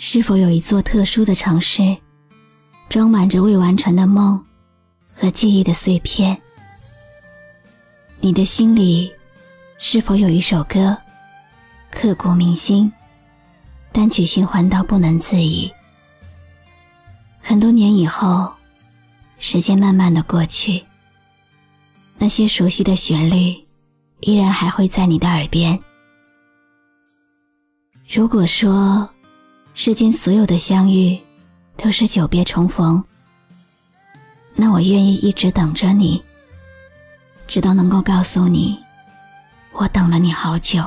是否有一座特殊的城市，装满着未完成的梦和记忆的碎片？你的心里是否有一首歌，刻骨铭心，单曲循环到不能自已？很多年以后，时间慢慢的过去，那些熟悉的旋律依然还会在你的耳边。如果说，世间所有的相遇，都是久别重逢。那我愿意一直等着你，直到能够告诉你，我等了你好久。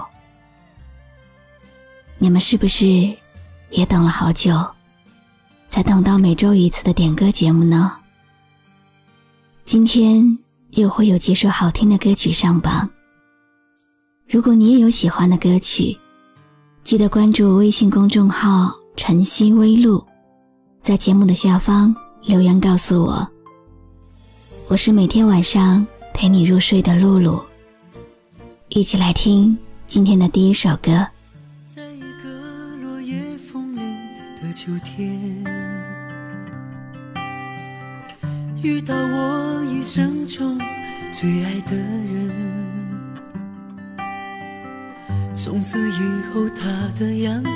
你们是不是也等了好久，才等到每周一次的点歌节目呢？今天又会有几首好听的歌曲上榜。如果你也有喜欢的歌曲，记得关注微信公众号。晨曦微露，在节目的下方留言告诉我。我是每天晚上陪你入睡的露露，一起来听今天的第一首歌。在一个落叶风铃的秋天，遇到我一生中最爱的人。从此以后，他的样子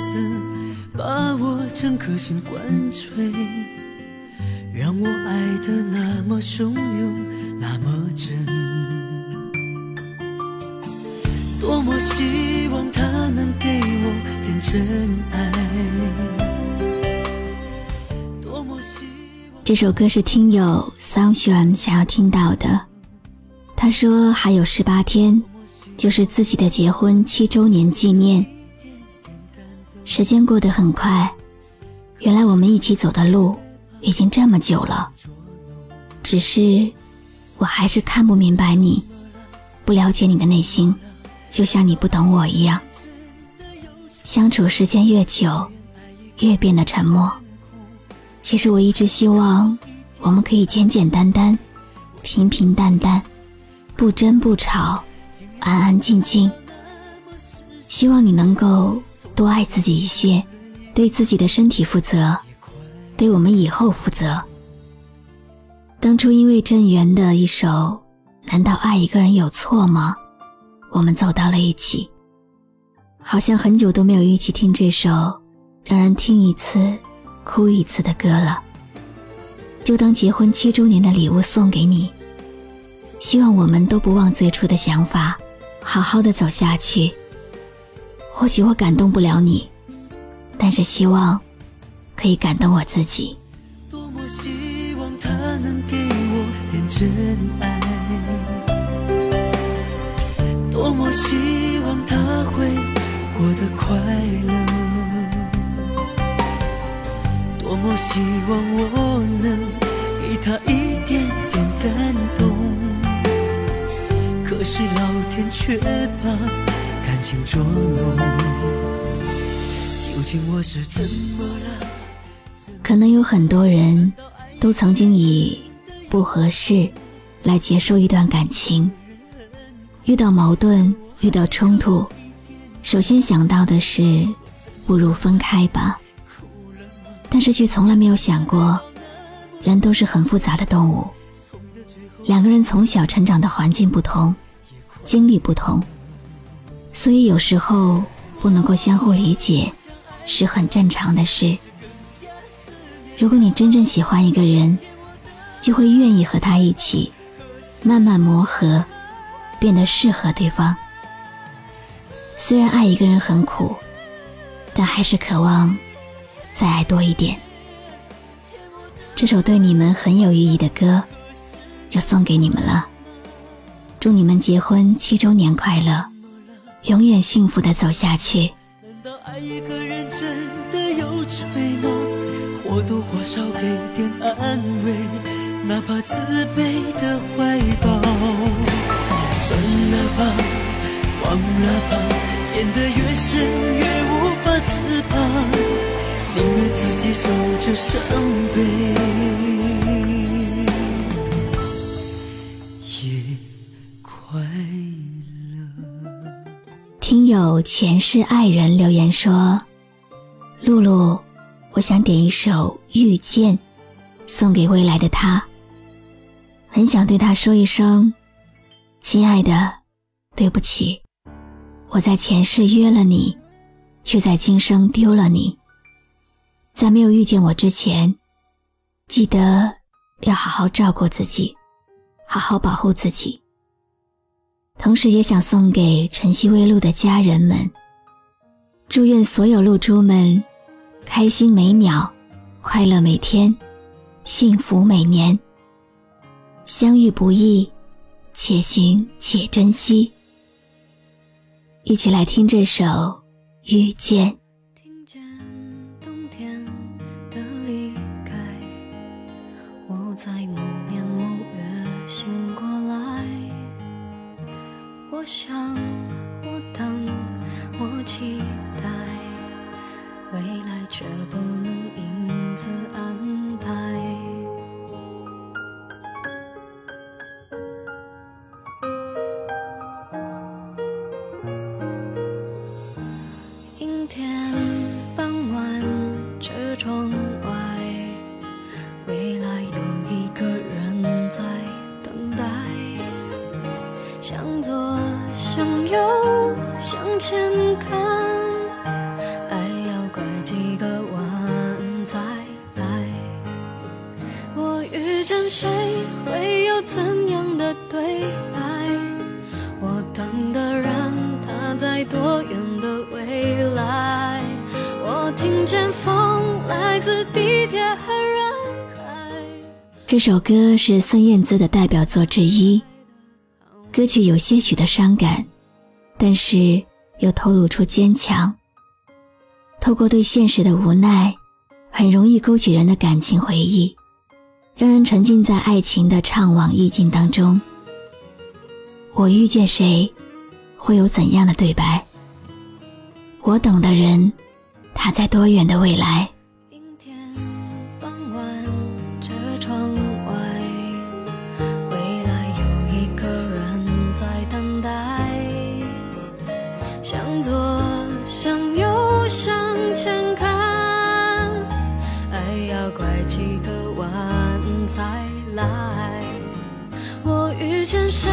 把我整颗心贯穿，让我爱的那么汹涌，那么真。多么希望他能给我点真爱。多么希望这首歌是听友 Sunshine 想要听到的。他说还有十八天。就是自己的结婚七周年纪念。时间过得很快，原来我们一起走的路已经这么久了。只是，我还是看不明白你，不了解你的内心，就像你不懂我一样。相处时间越久，越变得沉默。其实我一直希望，我们可以简简单单，平平淡淡，不争不吵。安安静静，希望你能够多爱自己一些，对自己的身体负责，对我们以后负责。当初因为郑源的一首《难道爱一个人有错吗》，我们走到了一起。好像很久都没有一起听这首让人听一次哭一次的歌了，就当结婚七周年的礼物送给你。希望我们都不忘最初的想法。好好的走下去。或许我感动不了你，但是希望可以感动我自己。多么希望他能给我点真爱，多么希望他会过得快乐，多么希望我能给他一点点感动。可是老天却把感情捉弄，究竟我是怎么了？可能有很多人都曾经以不合适来结束一段感情，遇到矛盾，遇到冲突，首先想到的是不如分开吧，但是却从来没有想过，人都是很复杂的动物，两个人从小成长的环境不同。经历不同，所以有时候不能够相互理解，是很正常的事。如果你真正喜欢一个人，就会愿意和他一起慢慢磨合，变得适合对方。虽然爱一个人很苦，但还是渴望再爱多一点。这首对你们很有意义的歌，就送给你们了。祝你们结婚七周年快乐，永远幸福的走下去。难道爱一个人真的有罪吗？或多或少给点安慰，哪怕慈悲的怀抱。算了吧，忘了吧，陷得越深越无法自拔，宁愿自己受着伤悲，前世爱人留言说：“露露。”我想点一首《遇见》，送给未来的他。很想对他说一声：“亲爱的，对不起，我在前世约了你，却在今生丢了你。在没有遇见我之前，记得要好好照顾自己，好好保护自己。同时也想送给晨曦微露的家人们，祝愿所有露珠们。”开心每秒，快乐每天，幸福每年。相遇不易，且行且珍惜。一起来听这首《遇见》。这首歌是孙燕姿的代表作之一，歌曲有些许的伤感，但是又透露出坚强。透过对现实的无奈，很容易勾起人的感情回忆。让人沉浸在爱情的怅惘意境当中。我遇见谁，会有怎样的对白？我等的人，他在多远的未来？想看爱要拐几个弯才来。我遇见谁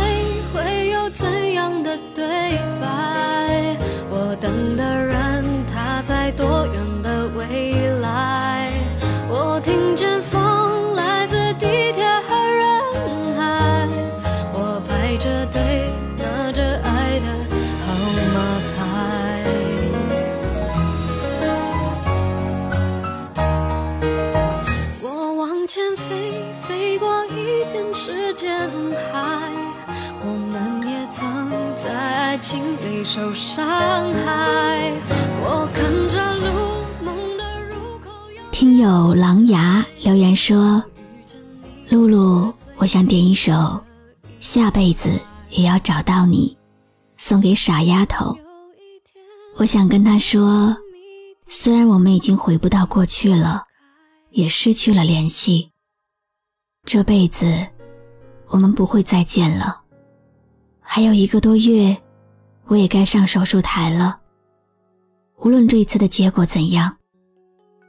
说：“露露，我想点一首《下辈子也要找到你》，送给傻丫头。我想跟她说，虽然我们已经回不到过去了，也失去了联系，这辈子我们不会再见了。还有一个多月。”我也该上手术台了。无论这一次的结果怎样，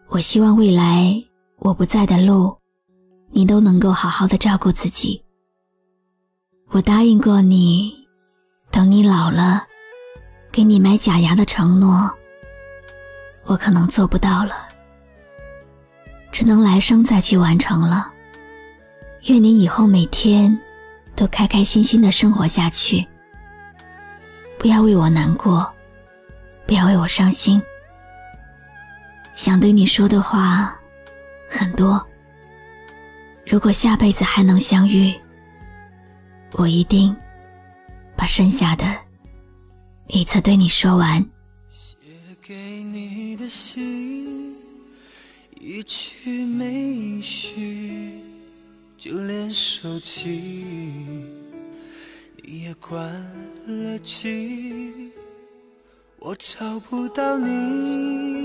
我希望未来我不在的路，你都能够好好的照顾自己。我答应过你，等你老了，给你买假牙的承诺，我可能做不到了，只能来生再去完成了。愿你以后每天都开开心心的生活下去。不要为我难过，不要为我伤心。想对你说的话很多。如果下辈子还能相遇，我一定把剩下的一次对你说完。写给你的信，一曲没许，就连手机你也关了机，我找不到你，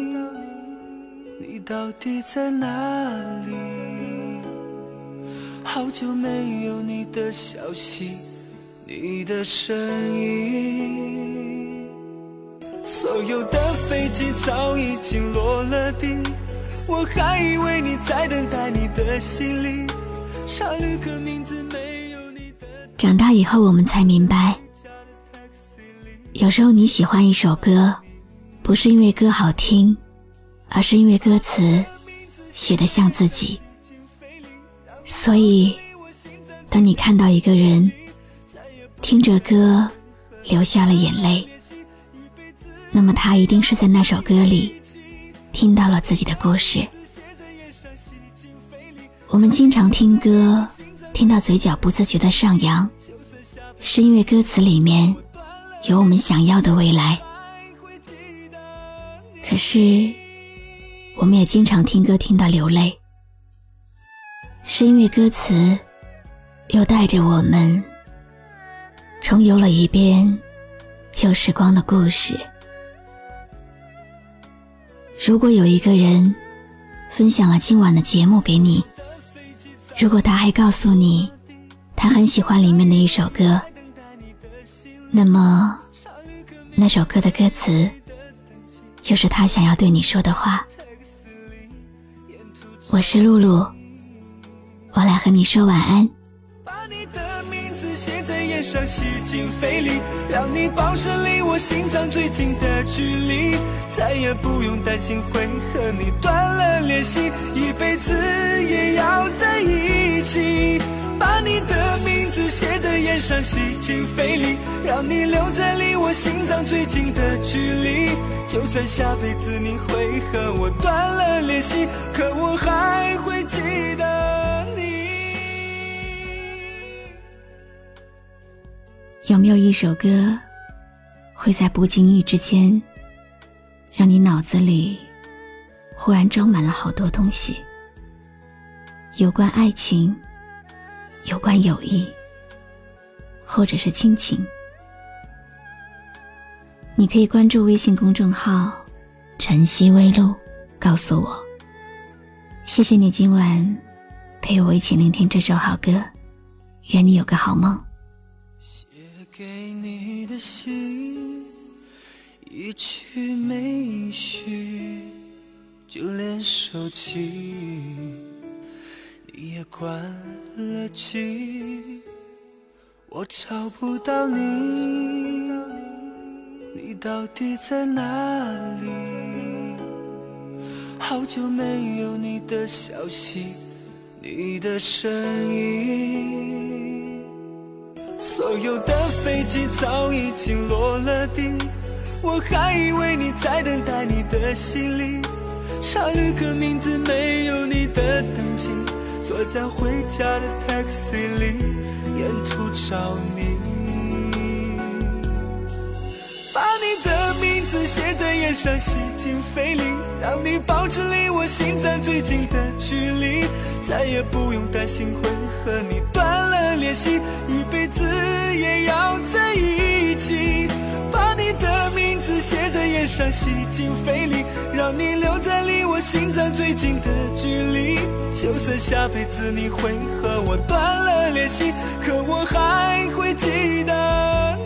你到底在哪里？好久没有你的消息，你的声音，所有的飞机早已经落了地。我还以为你在等待你的行李，沙旅客名字没有你的。长大以后，我们才明白，有时候你喜欢一首歌，不是因为歌好听，而是因为歌词写的像自己。所以，当你看到一个人听着歌流下了眼泪，那么他一定是在那首歌里。听到了自己的故事。我们经常听歌，听到嘴角不自觉的上扬，是因为歌词里面有我们想要的未来。可是，我们也经常听歌听到流泪，是因为歌词又带着我们重游了一遍旧时光的故事。如果有一个人分享了今晚的节目给你，如果他还告诉你他很喜欢里面的一首歌，那么那首歌的歌词就是他想要对你说的话。我是露露，我来和你说晚安。把你的名字写在眼上，吸进肺里，让你保持离我心脏最近的距离，再也不用担心会和你断了联系，一辈子也要在一起。把你的名字写在眼上，吸进肺里，让你留在离我心脏最近的距离，就算下辈子你会和我断了联系，可我还会记得你。有没有一首歌，会在不经意之间，让你脑子里忽然装满了好多东西？有关爱情，有关友谊，或者是亲情？你可以关注微信公众号“晨曦微露”，告诉我。谢谢你今晚陪我一起聆听这首好歌，愿你有个好梦。给你的信一去没续，就连手机你也关了机，我找不到你，你到底在哪里？好久没有你的消息，你的声音。所有的飞机早已经落了地，我还以为你在等待你的行李。沙旅客名字没有你的登记，坐在回家的 taxi 里，沿途找你。把你的名字写在眼上，吸进肺里，让你保持离我心脏最近的距离，再也不用担心会和你断了联系。一辈子也要在一把你的名字写在烟上，吸进肺里，让你留在离我心脏最近的距离。就算下辈子你会和我断了联系，可我还会记得。